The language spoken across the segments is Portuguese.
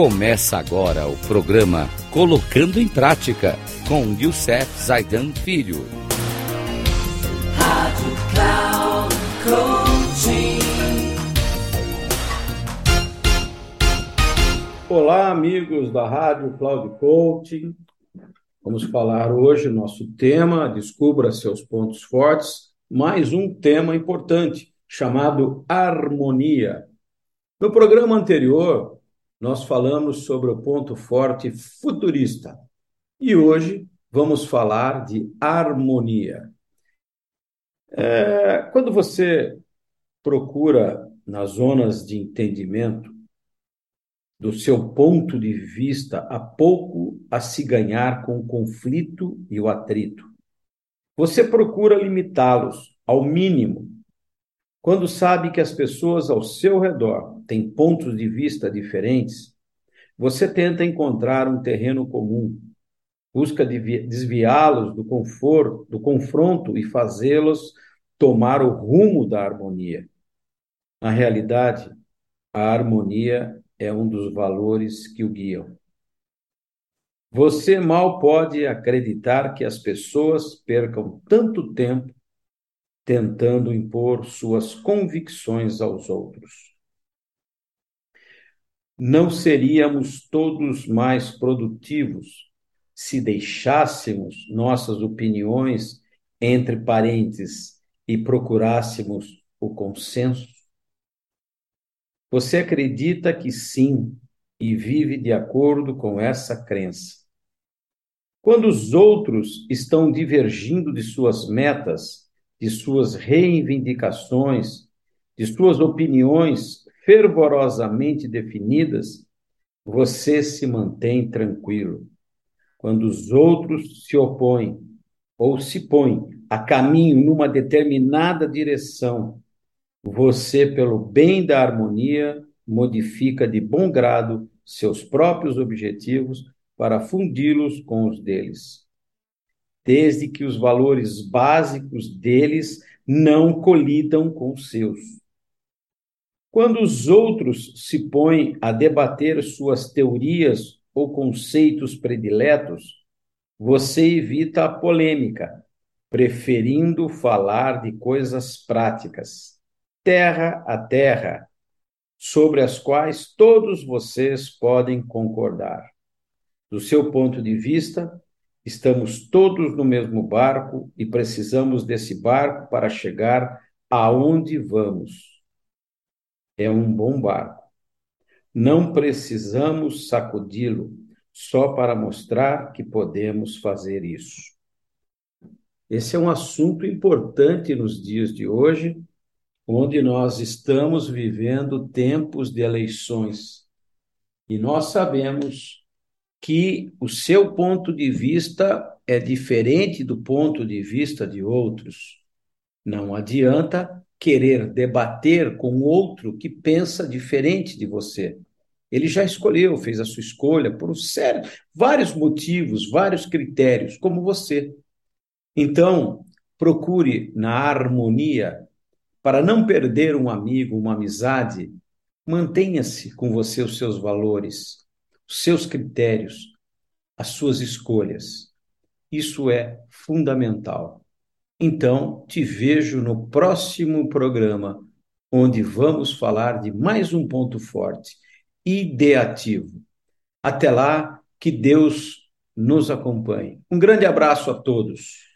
Começa agora o programa Colocando em Prática com Youssef Zaidan Filho. Rádio Cloud Coaching. Olá, amigos da Rádio Cloud Coaching. Vamos falar hoje nosso tema, descubra seus pontos fortes, mais um tema importante chamado harmonia. No programa anterior, nós falamos sobre o ponto forte futurista e hoje vamos falar de harmonia. É, quando você procura nas zonas de entendimento do seu ponto de vista, há pouco a se ganhar com o conflito e o atrito. Você procura limitá-los ao mínimo, quando sabe que as pessoas ao seu redor têm pontos de vista diferentes, você tenta encontrar um terreno comum, busca desviá-los do conforto, do confronto e fazê-los tomar o rumo da harmonia. Na realidade, a harmonia é um dos valores que o guiam. Você mal pode acreditar que as pessoas percam tanto tempo tentando impor suas convicções aos outros. Não seríamos todos mais produtivos se deixássemos nossas opiniões entre parentes e procurássemos o consenso? Você acredita que sim e vive de acordo com essa crença. Quando os outros estão divergindo de suas metas, de suas reivindicações, de suas opiniões fervorosamente definidas, você se mantém tranquilo. Quando os outros se opõem ou se põem a caminho numa determinada direção, você, pelo bem da harmonia, modifica de bom grado seus próprios objetivos para fundi-los com os deles, desde que os valores básicos deles não colidam com os seus. Quando os outros se põem a debater suas teorias ou conceitos prediletos, você evita a polêmica, preferindo falar de coisas práticas terra a terra, sobre as quais todos vocês podem concordar. Do seu ponto de vista, estamos todos no mesmo barco e precisamos desse barco para chegar aonde vamos. É um bom barco. Não precisamos sacudi-lo só para mostrar que podemos fazer isso. Esse é um assunto importante nos dias de hoje onde nós estamos vivendo tempos de eleições. E nós sabemos que o seu ponto de vista é diferente do ponto de vista de outros. Não adianta querer debater com outro que pensa diferente de você. Ele já escolheu, fez a sua escolha por um sério, vários motivos, vários critérios, como você. Então, procure na harmonia para não perder um amigo, uma amizade, mantenha-se com você os seus valores, os seus critérios, as suas escolhas. Isso é fundamental. Então, te vejo no próximo programa, onde vamos falar de mais um ponto forte, ideativo. Até lá, que Deus nos acompanhe. Um grande abraço a todos.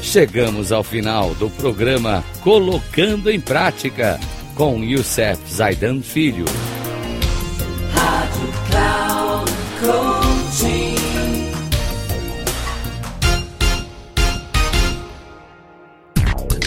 Chegamos ao final do programa Colocando em Prática com Youssef Zaidan Filho.